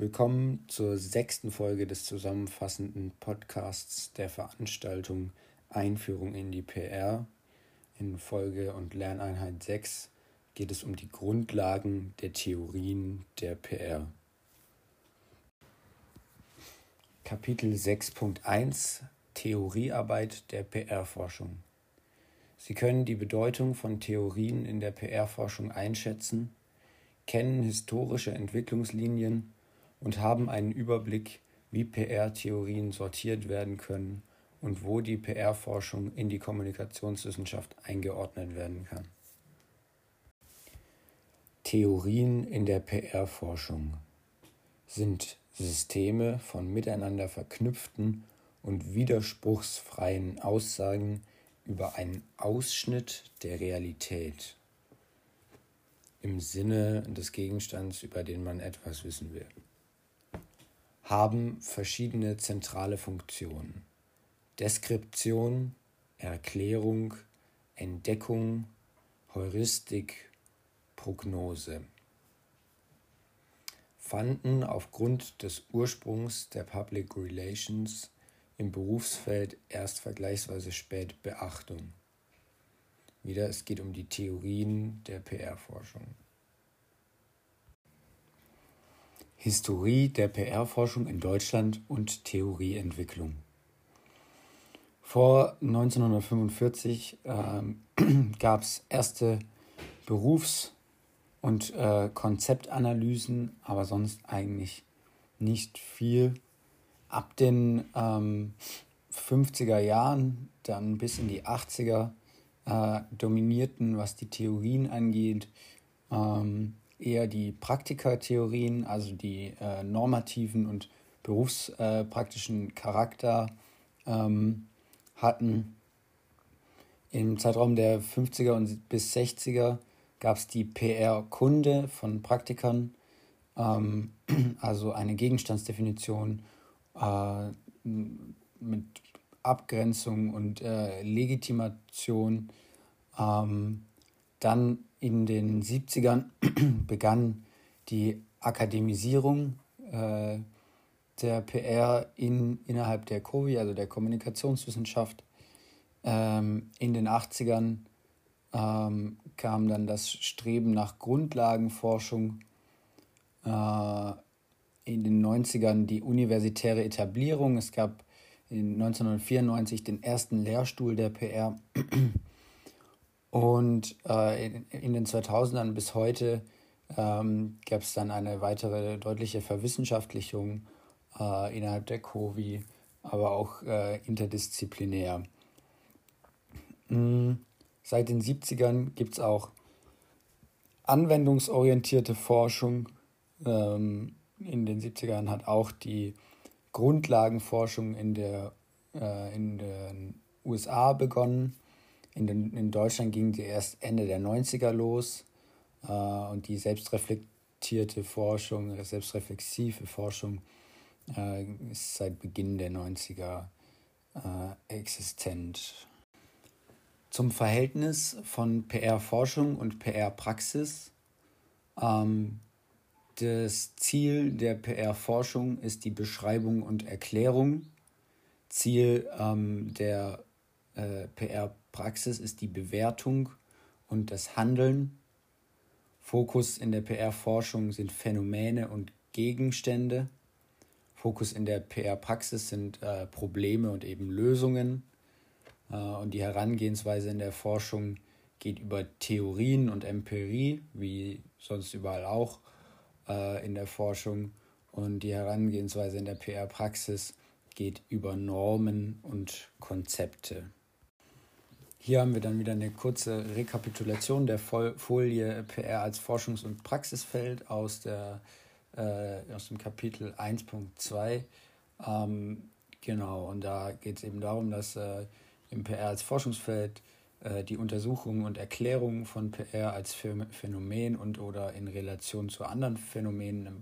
Willkommen zur sechsten Folge des zusammenfassenden Podcasts der Veranstaltung Einführung in die PR. In Folge und Lerneinheit 6 geht es um die Grundlagen der Theorien der PR. Kapitel 6.1 Theoriearbeit der PR-Forschung. Sie können die Bedeutung von Theorien in der PR-Forschung einschätzen, kennen historische Entwicklungslinien und haben einen Überblick, wie PR-Theorien sortiert werden können und wo die PR-Forschung in die Kommunikationswissenschaft eingeordnet werden kann. Theorien in der PR-Forschung sind Systeme von miteinander verknüpften und widerspruchsfreien Aussagen über einen Ausschnitt der Realität im Sinne des Gegenstands, über den man etwas wissen will haben verschiedene zentrale Funktionen. Deskription, Erklärung, Entdeckung, Heuristik, Prognose fanden aufgrund des Ursprungs der Public Relations im Berufsfeld erst vergleichsweise spät Beachtung. Wieder, es geht um die Theorien der PR-Forschung. Historie der PR-Forschung in Deutschland und Theorieentwicklung. Vor 1945 äh, gab es erste Berufs- und äh, Konzeptanalysen, aber sonst eigentlich nicht viel. Ab den ähm, 50er Jahren, dann bis in die 80er, äh, dominierten, was die Theorien angeht, ähm, eher die Praktikatheorien, also die äh, normativen und berufspraktischen Charakter ähm, hatten. Im Zeitraum der 50er und bis 60er gab es die PR-Kunde von Praktikern, ähm, also eine Gegenstandsdefinition äh, mit Abgrenzung und äh, Legitimation. Ähm, dann in den 70ern begann die Akademisierung äh, der PR in, innerhalb der COVI, also der Kommunikationswissenschaft. Ähm, in den 80ern ähm, kam dann das Streben nach Grundlagenforschung. Äh, in den 90ern die universitäre Etablierung. Es gab in 1994 den ersten Lehrstuhl der PR. Und äh, in, in, den 2000ern bis heute ähm, gab es dann eine weitere deutliche Verwissenschaftlichung äh, innerhalb der COVI, aber auch äh, interdisziplinär. Mhm. Seit den 70ern gibt es auch anwendungsorientierte Forschung. Ähm, in den 70ern hat auch die Grundlagenforschung in, der, äh, in den USA begonnen. In, den, in Deutschland ging die erst Ende der 90er los äh, und die selbstreflektierte Forschung, selbstreflexive Forschung äh, ist seit Beginn der 90er äh, existent. Zum Verhältnis von PR-Forschung und PR-Praxis. Ähm, das Ziel der PR-Forschung ist die Beschreibung und Erklärung. Ziel ähm, der äh, PR-Praxis ist die Bewertung und das Handeln. Fokus in der PR-Forschung sind Phänomene und Gegenstände. Fokus in der PR-Praxis sind äh, Probleme und eben Lösungen. Äh, und die Herangehensweise in der Forschung geht über Theorien und Empirie, wie sonst überall auch äh, in der Forschung. Und die Herangehensweise in der PR-Praxis geht über Normen und Konzepte. Hier haben wir dann wieder eine kurze Rekapitulation der Folie PR als Forschungs- und Praxisfeld aus, der, äh, aus dem Kapitel 1.2. Ähm, genau, und da geht es eben darum, dass äh, im PR als Forschungsfeld äh, die Untersuchung und Erklärung von PR als Phänomen und oder in Relation zu anderen Phänomenen im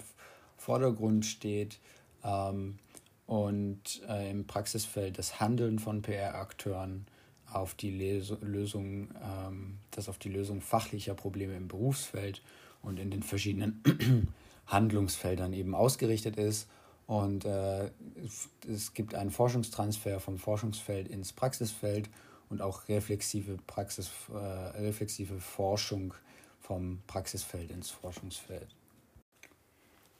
Vordergrund steht. Ähm, und äh, im Praxisfeld das Handeln von PR-Akteuren auf die Lösung, ähm, das auf die Lösung fachlicher Probleme im Berufsfeld und in den verschiedenen Handlungsfeldern eben ausgerichtet ist. Und äh, es gibt einen Forschungstransfer vom Forschungsfeld ins Praxisfeld und auch reflexive, Praxis, äh, reflexive Forschung vom Praxisfeld ins Forschungsfeld.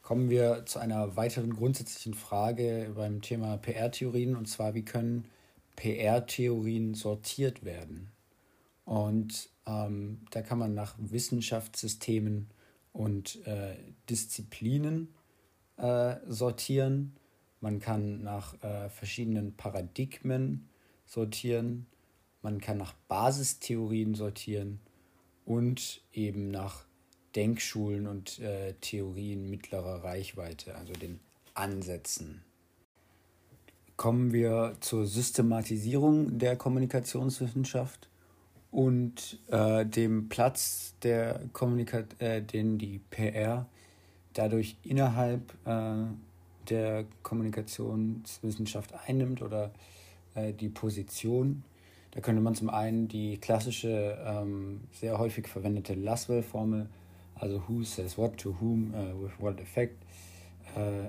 Kommen wir zu einer weiteren grundsätzlichen Frage beim Thema PR-Theorien und zwar, wie können PR-Theorien sortiert werden? Und ähm, da kann man nach Wissenschaftssystemen und äh, Disziplinen äh, sortieren. Man kann nach äh, verschiedenen Paradigmen sortieren. Man kann nach Basistheorien sortieren und eben nach Denkschulen und äh, Theorien mittlerer Reichweite, also den Ansätzen. Kommen wir zur Systematisierung der Kommunikationswissenschaft und äh, dem Platz, der Kommunika äh, den die PR dadurch innerhalb äh, der Kommunikationswissenschaft einnimmt oder äh, die Position. Da könnte man zum einen die klassische, ähm, sehr häufig verwendete Laswell-Formel, also who says what to whom uh, with what effect, äh,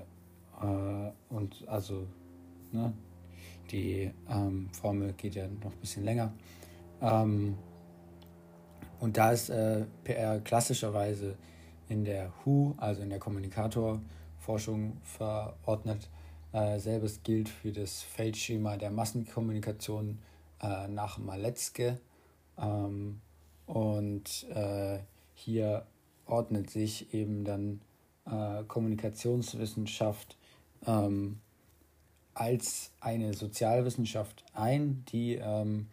und also ne, die ähm, Formel geht ja noch ein bisschen länger. Ähm, und da ist äh, PR klassischerweise in der WHO, also in der Kommunikatorforschung, verordnet. Äh, selbes gilt für das Feldschema der Massenkommunikation äh, nach Maletzke. Ähm, und äh, hier ordnet sich eben dann äh, Kommunikationswissenschaft ähm, als eine Sozialwissenschaft ein, die ähm,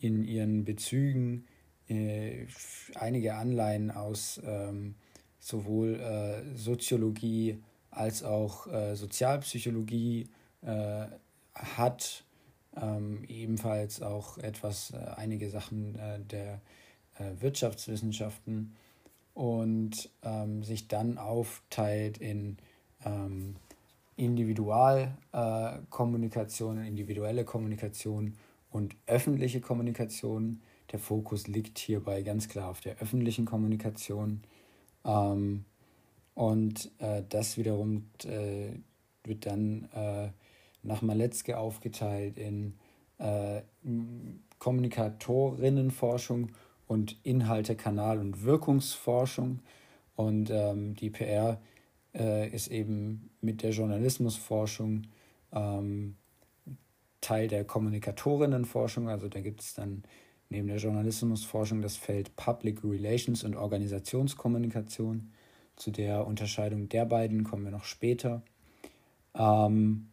in ihren Bezügen äh, einige Anleihen aus ähm, sowohl äh, Soziologie als auch äh, Sozialpsychologie äh, hat, ähm, ebenfalls auch etwas, äh, einige Sachen äh, der Wirtschaftswissenschaften und ähm, sich dann aufteilt in Individualkommunikation, individuelle Kommunikation und öffentliche Kommunikation. Der Fokus liegt hierbei ganz klar auf der öffentlichen Kommunikation. Ähm, und äh, das wiederum äh, wird dann äh, nach Maletzke aufgeteilt in äh, Kommunikatorinnenforschung und Inhalte, Kanal- und Wirkungsforschung. Und ähm, die PR äh, ist eben mit der Journalismusforschung ähm, Teil der Kommunikatorinnenforschung. Also da gibt es dann neben der Journalismusforschung das Feld Public Relations und Organisationskommunikation. Zu der Unterscheidung der beiden kommen wir noch später. Ähm,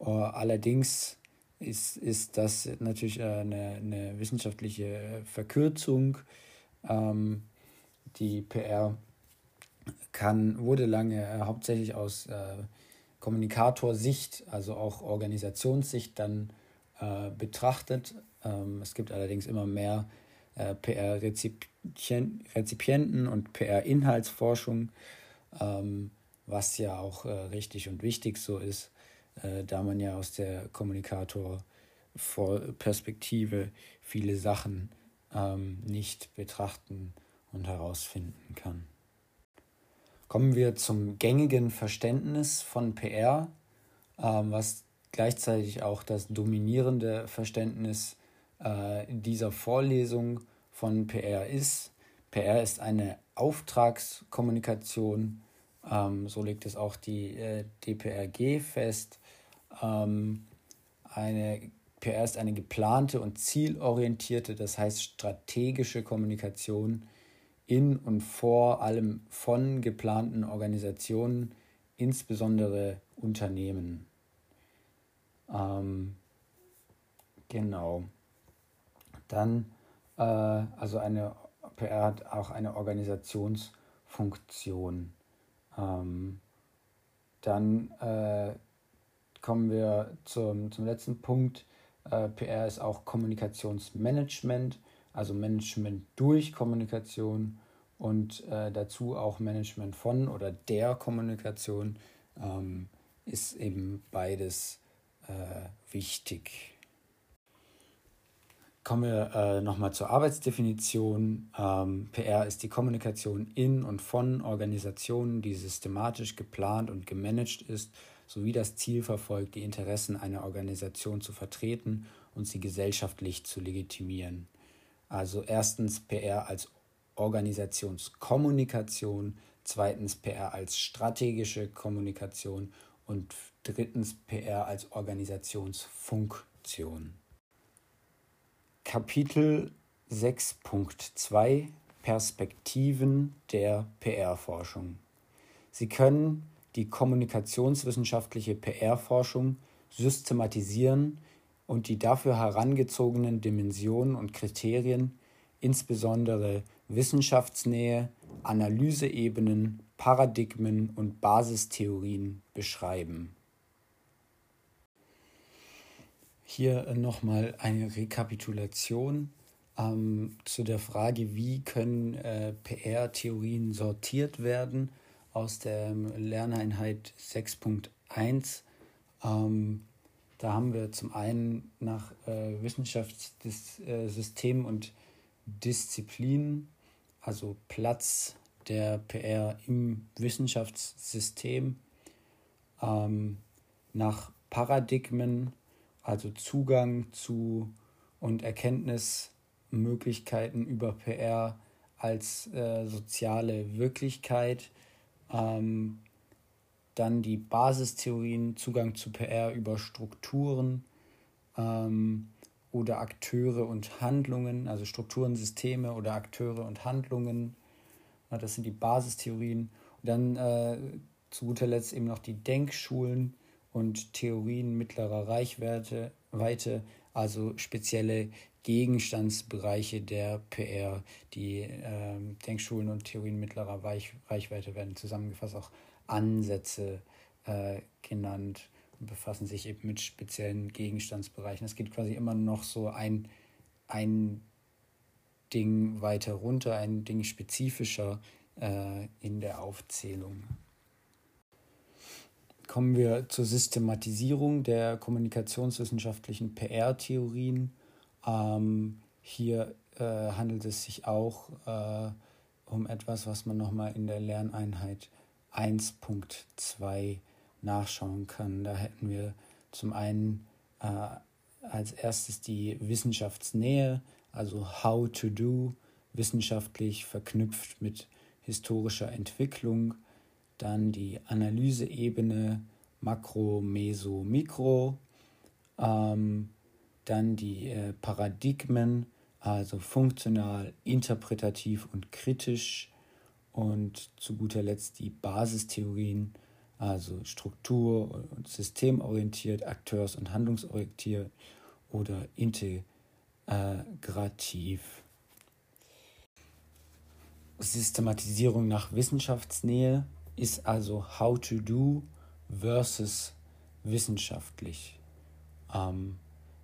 uh, allerdings ist, ist das natürlich eine, eine wissenschaftliche Verkürzung. Ähm, die PR kann, wurde lange äh, hauptsächlich aus äh, Kommunikatorsicht, also auch Organisationssicht dann äh, betrachtet. Ähm, es gibt allerdings immer mehr PR-Rezipienten und PR-Inhaltsforschung, ähm, was ja auch richtig und wichtig so ist, da man ja aus der Kommunikator-Perspektive viele Sachen ähm, nicht betrachten und herausfinden kann. Kommen wir zum gängigen Verständnis von PR, ähm, was gleichzeitig auch das dominierende Verständnis äh, dieser Vorlesung von PR ist. PR ist eine Auftragskommunikation, ähm, so legt es auch die äh, DPRG fest. Ähm, eine PR ist eine geplante und zielorientierte, das heißt strategische Kommunikation in und vor allem von geplanten Organisationen, insbesondere Unternehmen. Ähm, genau. Dann, äh, also eine PR hat auch eine Organisationsfunktion. Ähm, dann äh, kommen wir zum, zum letzten Punkt. Äh, PR ist auch Kommunikationsmanagement also Management durch Kommunikation und äh, dazu auch Management von oder der Kommunikation ähm, ist eben beides äh, wichtig. Kommen wir äh, nochmal zur Arbeitsdefinition. Ähm, PR ist die Kommunikation in und von Organisationen, die systematisch geplant und gemanagt ist, sowie das Ziel verfolgt, die Interessen einer Organisation zu vertreten und sie gesellschaftlich zu legitimieren. Also erstens PR als Organisationskommunikation, zweitens PR als strategische Kommunikation und drittens PR als Organisationsfunktion. Kapitel 6.2 Perspektiven der PR-Forschung. Sie können die kommunikationswissenschaftliche PR-Forschung systematisieren und die dafür herangezogenen Dimensionen und Kriterien, insbesondere Wissenschaftsnähe, Analyseebenen, Paradigmen und Basistheorien beschreiben. Hier äh, nochmal eine Rekapitulation ähm, zu der Frage, wie können äh, PR-Theorien sortiert werden aus der Lerneinheit 6.1. Ähm, da haben wir zum einen nach äh, Wissenschaftssystem und Disziplin, also Platz der PR im Wissenschaftssystem, ähm, nach Paradigmen, also Zugang zu und Erkenntnismöglichkeiten über PR als äh, soziale Wirklichkeit. Ähm, dann die Basistheorien, Zugang zu PR über Strukturen ähm, oder Akteure und Handlungen, also Strukturen, Systeme oder Akteure und Handlungen. Das sind die Basistheorien. Und dann äh, zu guter Letzt eben noch die Denkschulen, und Theorien mittlerer Reichweite, Weite, also spezielle Gegenstandsbereiche der PR. Die äh, Denkschulen und Theorien mittlerer Weich Reichweite werden zusammengefasst auch Ansätze äh, genannt und befassen sich eben mit speziellen Gegenstandsbereichen. Es geht quasi immer noch so ein, ein Ding weiter runter, ein Ding spezifischer äh, in der Aufzählung kommen wir zur Systematisierung der kommunikationswissenschaftlichen PR-Theorien. Ähm, hier äh, handelt es sich auch äh, um etwas, was man nochmal in der Lerneinheit 1.2 nachschauen kann. Da hätten wir zum einen äh, als erstes die Wissenschaftsnähe, also How to Do, wissenschaftlich verknüpft mit historischer Entwicklung. Dann die Analyseebene Makro, Meso, Mikro, ähm, dann die äh, Paradigmen, also funktional, interpretativ und kritisch und zu guter Letzt die Basistheorien, also Struktur- und systemorientiert, akteurs- und handlungsorientiert oder integrativ. Systematisierung nach Wissenschaftsnähe ist also How to Do versus wissenschaftlich. Ähm,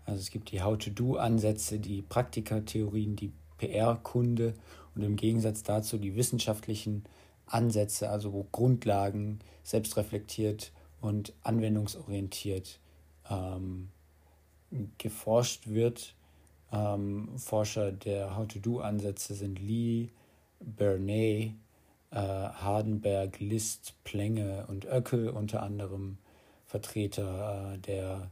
also es gibt die How to Do-Ansätze, die Praktikertheorien, die PR-Kunde und im Gegensatz dazu die wissenschaftlichen Ansätze, also Grundlagen selbstreflektiert und anwendungsorientiert ähm, geforscht wird. Ähm, Forscher der How-to-Do-Ansätze sind Lee, Bernay, äh, Hardenberg, List, Plenge und Oeckel unter anderem Vertreter äh, der,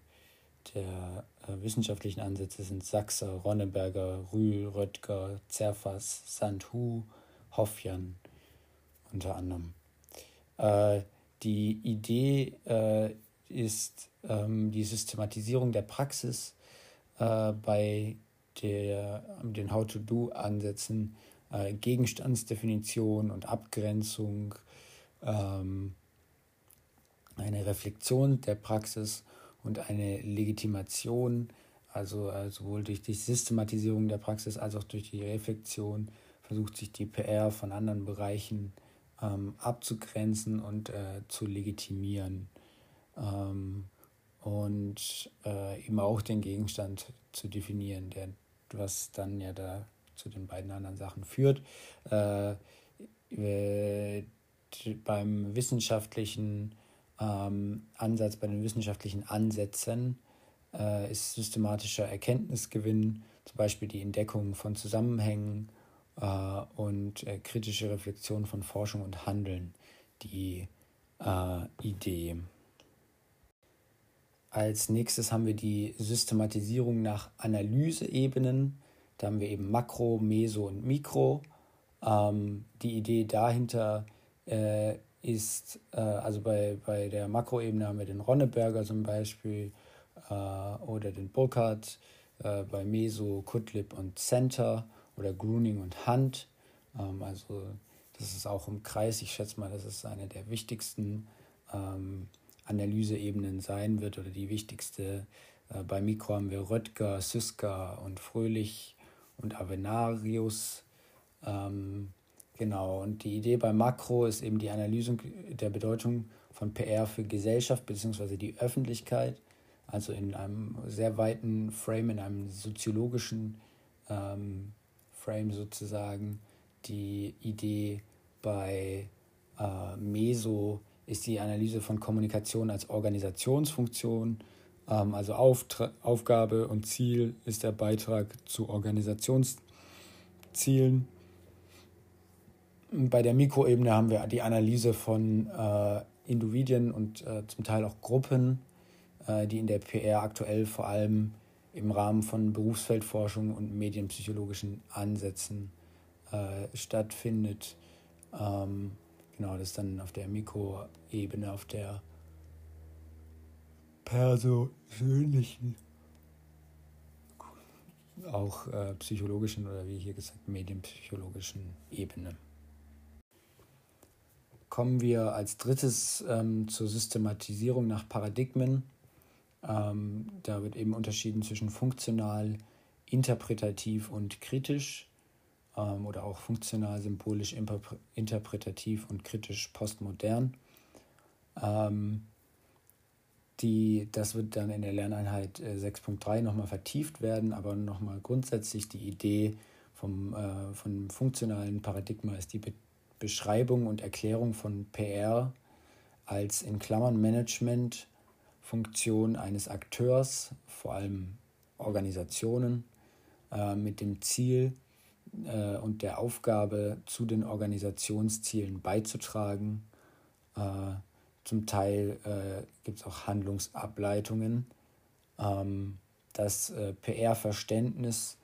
der wissenschaftlichen Ansätze sind Sachser, Ronneberger, Rühl, Röttger, Zerfas, Sandhu, Hoffjan unter anderem. Äh, die Idee äh, ist ähm, die Systematisierung der Praxis äh, bei der, den How-to-Do-Ansätzen äh, Gegenstandsdefinition und Abgrenzung, ähm, eine Reflexion der Praxis und eine Legitimation, also äh, sowohl durch die Systematisierung der Praxis als auch durch die Reflexion versucht sich die PR von anderen Bereichen ähm, abzugrenzen und äh, zu legitimieren ähm, und äh, eben auch den Gegenstand zu definieren, der was dann ja da zu den beiden anderen Sachen führt. Äh, beim wissenschaftlichen ähm, Ansatz, bei den wissenschaftlichen Ansätzen äh, ist systematischer Erkenntnisgewinn, zum Beispiel die Entdeckung von Zusammenhängen äh, und äh, kritische Reflexion von Forschung und Handeln die äh, Idee. Als nächstes haben wir die Systematisierung nach Analyseebenen. Da haben wir eben Makro, Meso und Mikro. Ähm, die Idee dahinter äh, ist, äh, also bei, bei der Makroebene haben wir den Ronneberger zum Beispiel äh, oder den Burkhardt, äh, bei Meso, Kutlip und Center oder Gruning und Hunt. Ähm, also das ist auch im Kreis. Ich schätze mal, das ist eine der wichtigsten ähm, Analyseebenen sein wird oder die wichtigste. Äh, bei Mikro haben wir Röttger, Syska und Fröhlich und Avenarius. Ähm, genau, und die Idee bei Makro ist eben die Analyse der Bedeutung von PR für Gesellschaft bzw. die Öffentlichkeit, also in einem sehr weiten Frame, in einem soziologischen ähm, Frame sozusagen. Die Idee bei äh, Meso ist die Analyse von Kommunikation als Organisationsfunktion. Ähm, also Auftra Aufgabe und Ziel ist der Beitrag zu Organisationszielen. Bei der Mikroebene haben wir die Analyse von äh, Individuen und äh, zum Teil auch Gruppen, äh, die in der PR aktuell vor allem im Rahmen von Berufsfeldforschung und medienpsychologischen Ansätzen äh, stattfindet. Ähm, genau, das ist dann auf der Mikroebene, auf der persönlichen, auch äh, psychologischen oder wie hier gesagt medienpsychologischen Ebene. Kommen wir als drittes ähm, zur Systematisierung nach Paradigmen. Ähm, da wird eben unterschieden zwischen funktional, interpretativ und kritisch ähm, oder auch funktional, symbolisch, interpretativ und kritisch postmodern. Ähm, die, das wird dann in der Lerneinheit äh, 6.3 nochmal vertieft werden, aber nochmal grundsätzlich die Idee vom, äh, vom funktionalen Paradigma ist die Be Beschreibung und Erklärung von PR als in Klammern Management Funktion eines Akteurs, vor allem Organisationen, äh, mit dem Ziel, äh, und der Aufgabe, zu den Organisationszielen beizutragen. Äh, zum Teil äh, gibt es auch Handlungsableitungen. Ähm, das äh, PR-Verständnis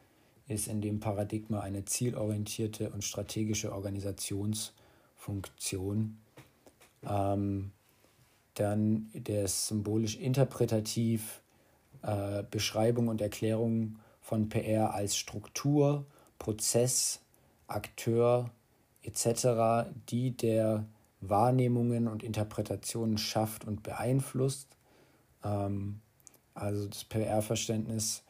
ist in dem Paradigma eine zielorientierte und strategische Organisationsfunktion. Ähm, dann der symbolisch interpretativ äh, Beschreibung und Erklärung von PR als Struktur Prozess, Akteur etc., die der Wahrnehmungen und Interpretationen schafft und beeinflusst. Ähm, also das PR-Verständnis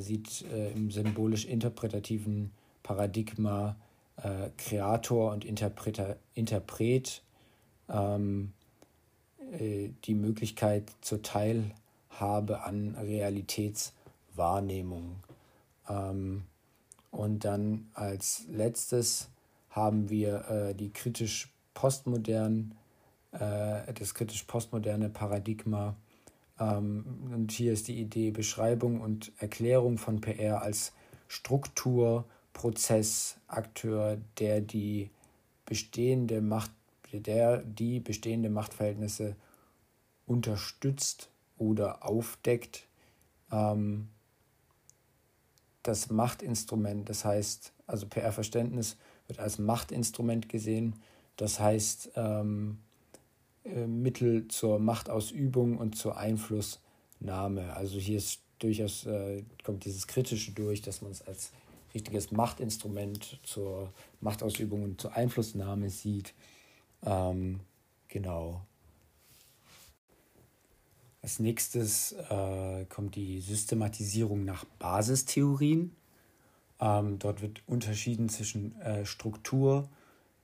sieht äh, im symbolisch-interpretativen Paradigma äh, Kreator und Interpreter, Interpret ähm, äh, die Möglichkeit zur Teilhabe an Realitätswahrnehmung. Ähm, und dann als letztes haben wir äh, die kritisch postmodern, äh, das kritisch postmoderne Paradigma. Ähm, und hier ist die Idee Beschreibung und Erklärung von PR als Struktur, Prozess, Akteur, der die bestehende Macht, der die bestehende Machtverhältnisse unterstützt oder aufdeckt. Ähm, das Machtinstrument, das heißt, also PR-Verständnis wird als Machtinstrument gesehen, das heißt ähm, äh, Mittel zur Machtausübung und zur Einflussnahme. Also hier ist durchaus, äh, kommt dieses Kritische durch, dass man es als richtiges Machtinstrument zur Machtausübung und zur Einflussnahme sieht. Ähm, genau. Als nächstes äh, kommt die Systematisierung nach Basistheorien. Ähm, dort wird unterschieden zwischen äh, Struktur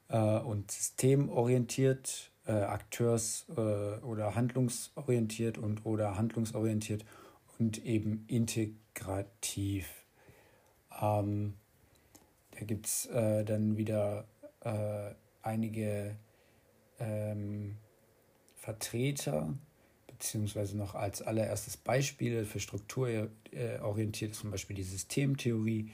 äh, und systemorientiert, äh, Akteurs- äh, oder handlungsorientiert und oder handlungsorientiert und eben integrativ. Ähm, da gibt es äh, dann wieder einige ähm, Vertreter beziehungsweise noch als allererstes Beispiele für strukturorientiert zum Beispiel die Systemtheorie,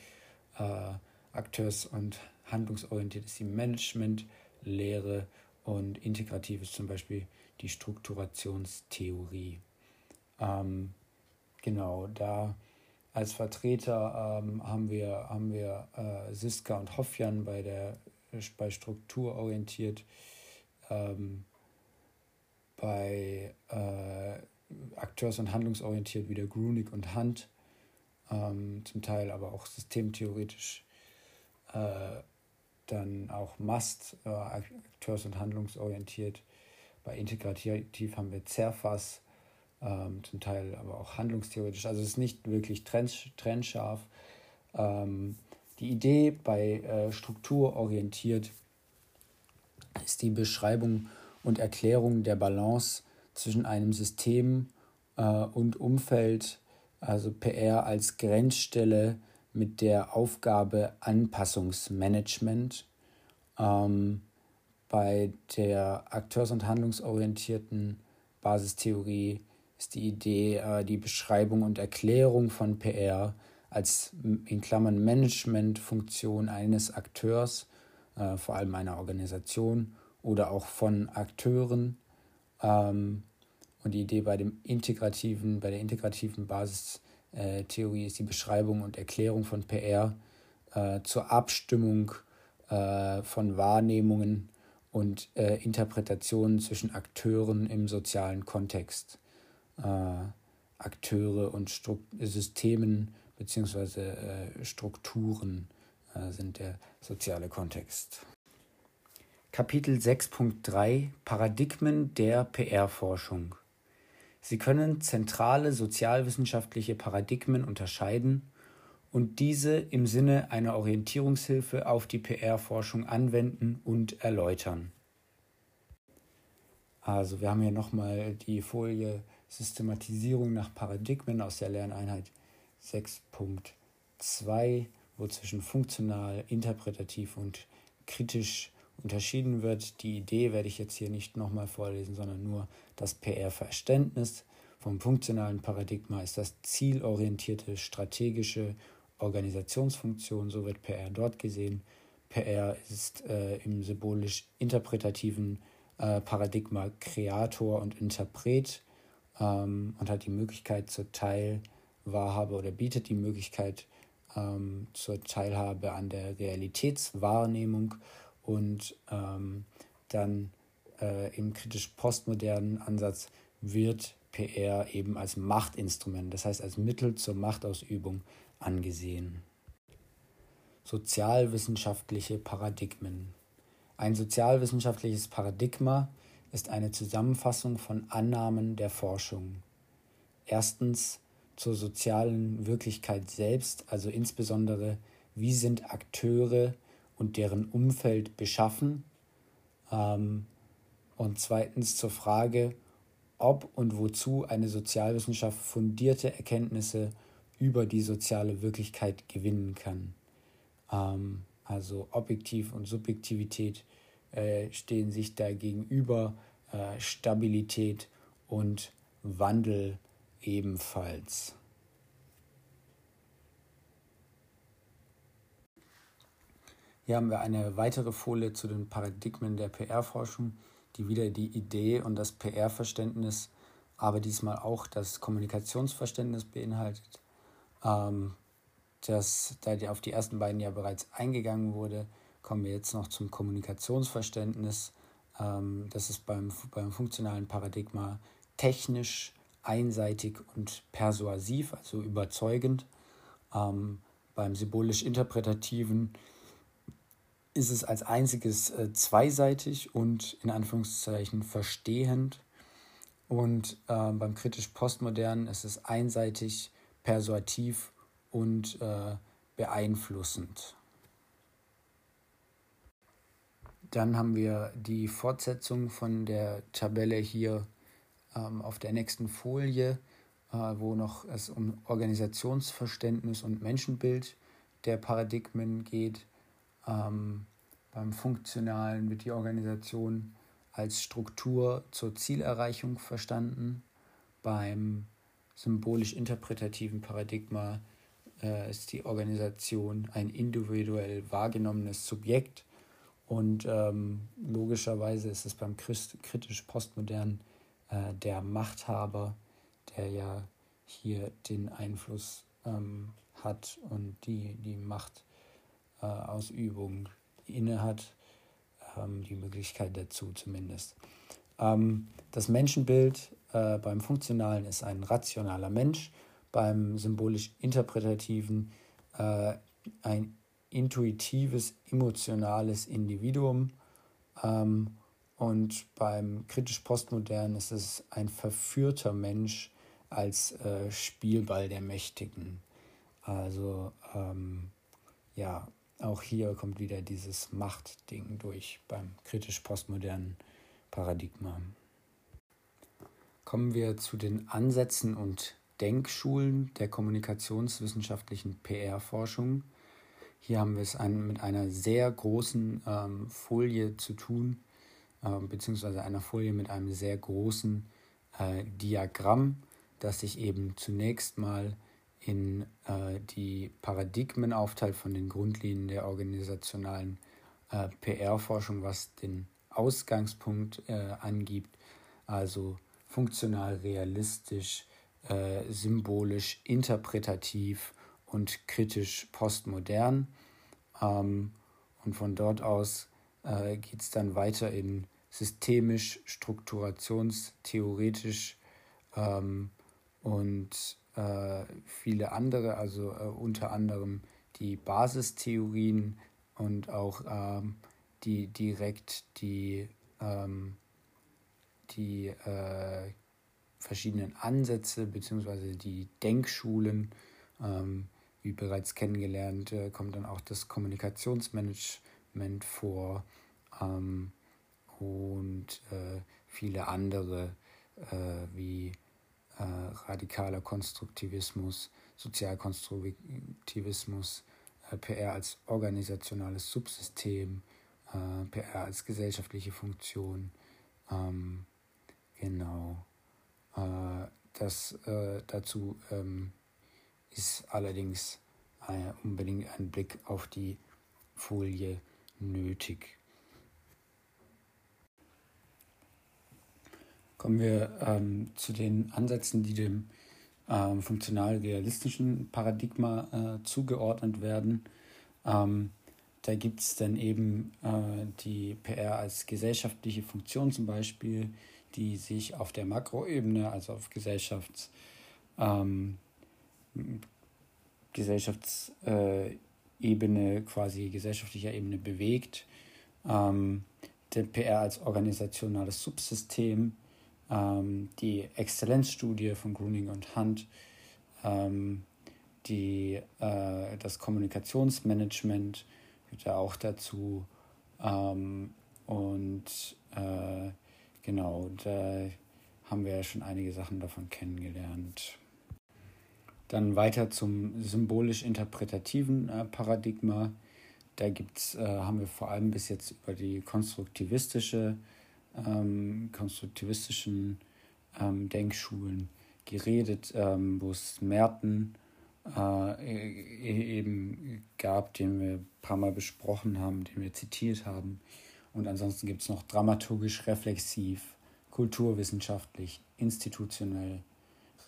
äh, akteurs- und handlungsorientiert ist die Managementlehre und integrativ ist zum Beispiel die Strukturationstheorie. Ähm, genau, da als Vertreter ähm, haben wir, haben wir äh, Siska und Hoffjan bei, der, bei strukturorientiert. Ähm, bei äh, akteurs- und handlungsorientiert wieder Grunig und Hunt, ähm, zum Teil aber auch systemtheoretisch, äh, dann auch Mast, äh, akteurs- und handlungsorientiert. Bei integrativ haben wir Zerfas, ähm, zum Teil aber auch handlungstheoretisch. Also es ist nicht wirklich trennscharf. Ähm, die Idee bei äh, strukturorientiert ist die Beschreibung und Erklärung der Balance zwischen einem System äh, und Umfeld, also PR als Grenzstelle mit der Aufgabe Anpassungsmanagement. Ähm, bei der akteurs- und handlungsorientierten Basistheorie ist die Idee äh, die Beschreibung und Erklärung von PR als in Klammern Managementfunktion eines Akteurs, äh, vor allem einer Organisation oder auch von Akteuren. Ähm, und die Idee bei dem integrativen, bei der integrativen Basistheorie ist die Beschreibung und Erklärung von PR äh, zur Abstimmung äh, von Wahrnehmungen und äh, Interpretationen zwischen Akteuren im sozialen Kontext. Äh, Akteure und Stru Systemen bzw. Äh, Strukturen äh, sind der soziale Kontext. Kapitel 6.3 Paradigmen der PR-Forschung. Sie können zentrale sozialwissenschaftliche Paradigmen unterscheiden und diese im Sinne einer Orientierungshilfe auf die PR-Forschung anwenden und erläutern. Also wir haben hier nochmal die Folie Systematisierung nach Paradigmen aus der Lerneinheit 6.2, wo zwischen funktional, interpretativ und kritisch unterschieden wird. Die Idee werde ich jetzt hier nicht nochmal vorlesen, sondern nur das PR-Verständnis. Vom funktionalen Paradigma ist das zielorientierte strategische Organisationsfunktion, so wird PR dort gesehen. PR ist äh, im symbolisch-interpretativen äh, Paradigma Kreator und Interpret ähm, und hat die Möglichkeit zur Teilwahrhabe oder bietet die Möglichkeit ähm, zur Teilhabe an der Realitätswahrnehmung und ähm, dann äh, im kritisch-postmodernen Ansatz wird PR eben als Machtinstrument, das heißt als Mittel zur Machtausübung angesehen. Sozialwissenschaftliche Paradigmen. Ein sozialwissenschaftliches Paradigma ist eine Zusammenfassung von Annahmen der Forschung. Erstens zur sozialen Wirklichkeit selbst, also insbesondere wie sind Akteure und deren Umfeld beschaffen. Ähm, und zweitens zur Frage, ob und wozu eine Sozialwissenschaft fundierte Erkenntnisse über die soziale Wirklichkeit gewinnen kann. Ähm, also Objektiv und Subjektivität äh, stehen sich da gegenüber, äh, Stabilität und Wandel ebenfalls. Hier haben wir eine weitere Folie zu den Paradigmen der PR-Forschung, die wieder die Idee und das PR-Verständnis, aber diesmal auch das Kommunikationsverständnis beinhaltet. Ähm, das, da auf die ersten beiden ja bereits eingegangen wurde, kommen wir jetzt noch zum Kommunikationsverständnis. Ähm, das ist beim, beim funktionalen Paradigma technisch, einseitig und persuasiv, also überzeugend. Ähm, beim symbolisch-interpretativen ist es als einziges äh, zweiseitig und in Anführungszeichen verstehend. Und äh, beim kritisch-postmodernen ist es einseitig, persuativ und äh, beeinflussend. Dann haben wir die Fortsetzung von der Tabelle hier ähm, auf der nächsten Folie, äh, wo noch es um Organisationsverständnis und Menschenbild der Paradigmen geht. Ähm, beim Funktionalen wird die Organisation als Struktur zur Zielerreichung verstanden. beim symbolisch-interpretativen Paradigma äh, ist die Organisation ein individuell wahrgenommenes Subjekt und ähm, logischerweise ist es beim kritisch-postmodern äh, der Machthaber, der ja hier den Einfluss ähm, hat und die, die Machtausübung äh, inne hat, ähm, die Möglichkeit dazu zumindest. Ähm, das Menschenbild äh, beim Funktionalen ist ein rationaler Mensch, beim symbolisch-interpretativen äh, ein intuitives, emotionales Individuum ähm, und beim kritisch-postmodern ist es ein verführter Mensch als Spielball der Mächtigen. Also ja, auch hier kommt wieder dieses Machtding durch beim kritisch-postmodernen Paradigma. Kommen wir zu den Ansätzen und Denkschulen der kommunikationswissenschaftlichen PR-Forschung. Hier haben wir es ein, mit einer sehr großen ähm, Folie zu tun, äh, beziehungsweise einer Folie mit einem sehr großen äh, Diagramm, das sich eben zunächst mal in äh, die Paradigmen aufteilt von den Grundlinien der organisationalen äh, PR-Forschung, was den Ausgangspunkt äh, angibt, also funktional, realistisch, äh, symbolisch, interpretativ und kritisch postmodern. Ähm, und von dort aus äh, geht es dann weiter in systemisch, strukturationstheoretisch ähm, und viele andere, also äh, unter anderem die Basistheorien und auch ähm, die direkt die, ähm, die äh, verschiedenen Ansätze bzw. die Denkschulen, ähm, wie bereits kennengelernt, äh, kommt dann auch das Kommunikationsmanagement vor ähm, und äh, viele andere äh, wie äh, radikaler Konstruktivismus, Sozialkonstruktivismus, äh, PR als organisationales Subsystem, äh, PR als gesellschaftliche Funktion. Ähm, genau. Äh, das äh, dazu ähm, ist allerdings unbedingt ein Blick auf die Folie nötig. Kommen wir ähm, zu den Ansätzen, die dem ähm, funktional-realistischen Paradigma äh, zugeordnet werden. Ähm, da gibt es dann eben äh, die PR als gesellschaftliche Funktion zum Beispiel, die sich auf der Makroebene, also auf Gesellschafts, ähm, Gesellschaftsebene, äh, quasi gesellschaftlicher Ebene bewegt. Ähm, der PR als organisationales Subsystem, ähm, die Exzellenzstudie von Gruning und Hunt, ähm, die, äh, das Kommunikationsmanagement gehört ja auch dazu ähm, und äh, genau, da haben wir ja schon einige Sachen davon kennengelernt. Dann weiter zum symbolisch-interpretativen äh, Paradigma. Da gibt's, äh, haben wir vor allem bis jetzt über die konstruktivistische ähm, konstruktivistischen ähm, Denkschulen geredet, ähm, wo es Merten äh, e-, eben gab, den wir ein paar Mal besprochen haben, den wir zitiert haben. Und ansonsten gibt es noch dramaturgisch reflexiv, kulturwissenschaftlich, institutionell,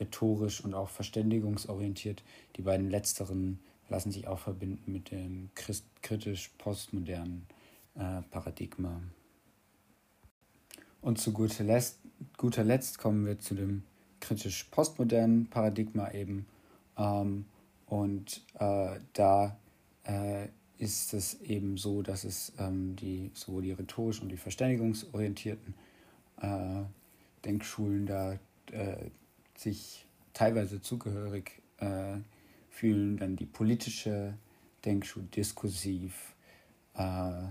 rhetorisch und auch verständigungsorientiert. Die beiden letzteren lassen sich auch verbinden mit dem kritisch-postmodernen äh, Paradigma. Und zu guter Letzt, guter Letzt kommen wir zu dem kritisch-postmodernen Paradigma eben. Ähm, und äh, da äh, ist es eben so, dass es ähm, die, sowohl die rhetorisch und die verständigungsorientierten äh, Denkschulen da äh, sich teilweise zugehörig äh, fühlen, dann die politische Denkschule diskursiv, äh,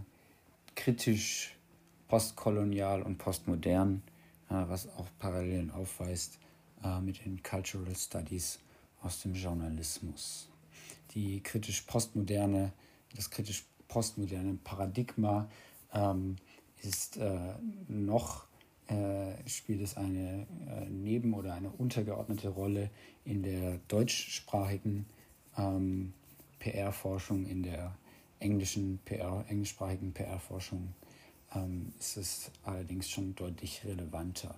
kritisch postkolonial und postmodern, äh, was auch Parallelen aufweist äh, mit den Cultural Studies aus dem Journalismus. Die kritisch postmoderne, das kritisch postmoderne Paradigma ähm, ist äh, noch spielt es eine neben- oder eine untergeordnete Rolle in der deutschsprachigen ähm, PR-Forschung, in der englischen PR, englischsprachigen PR-Forschung ähm, ist es allerdings schon deutlich relevanter.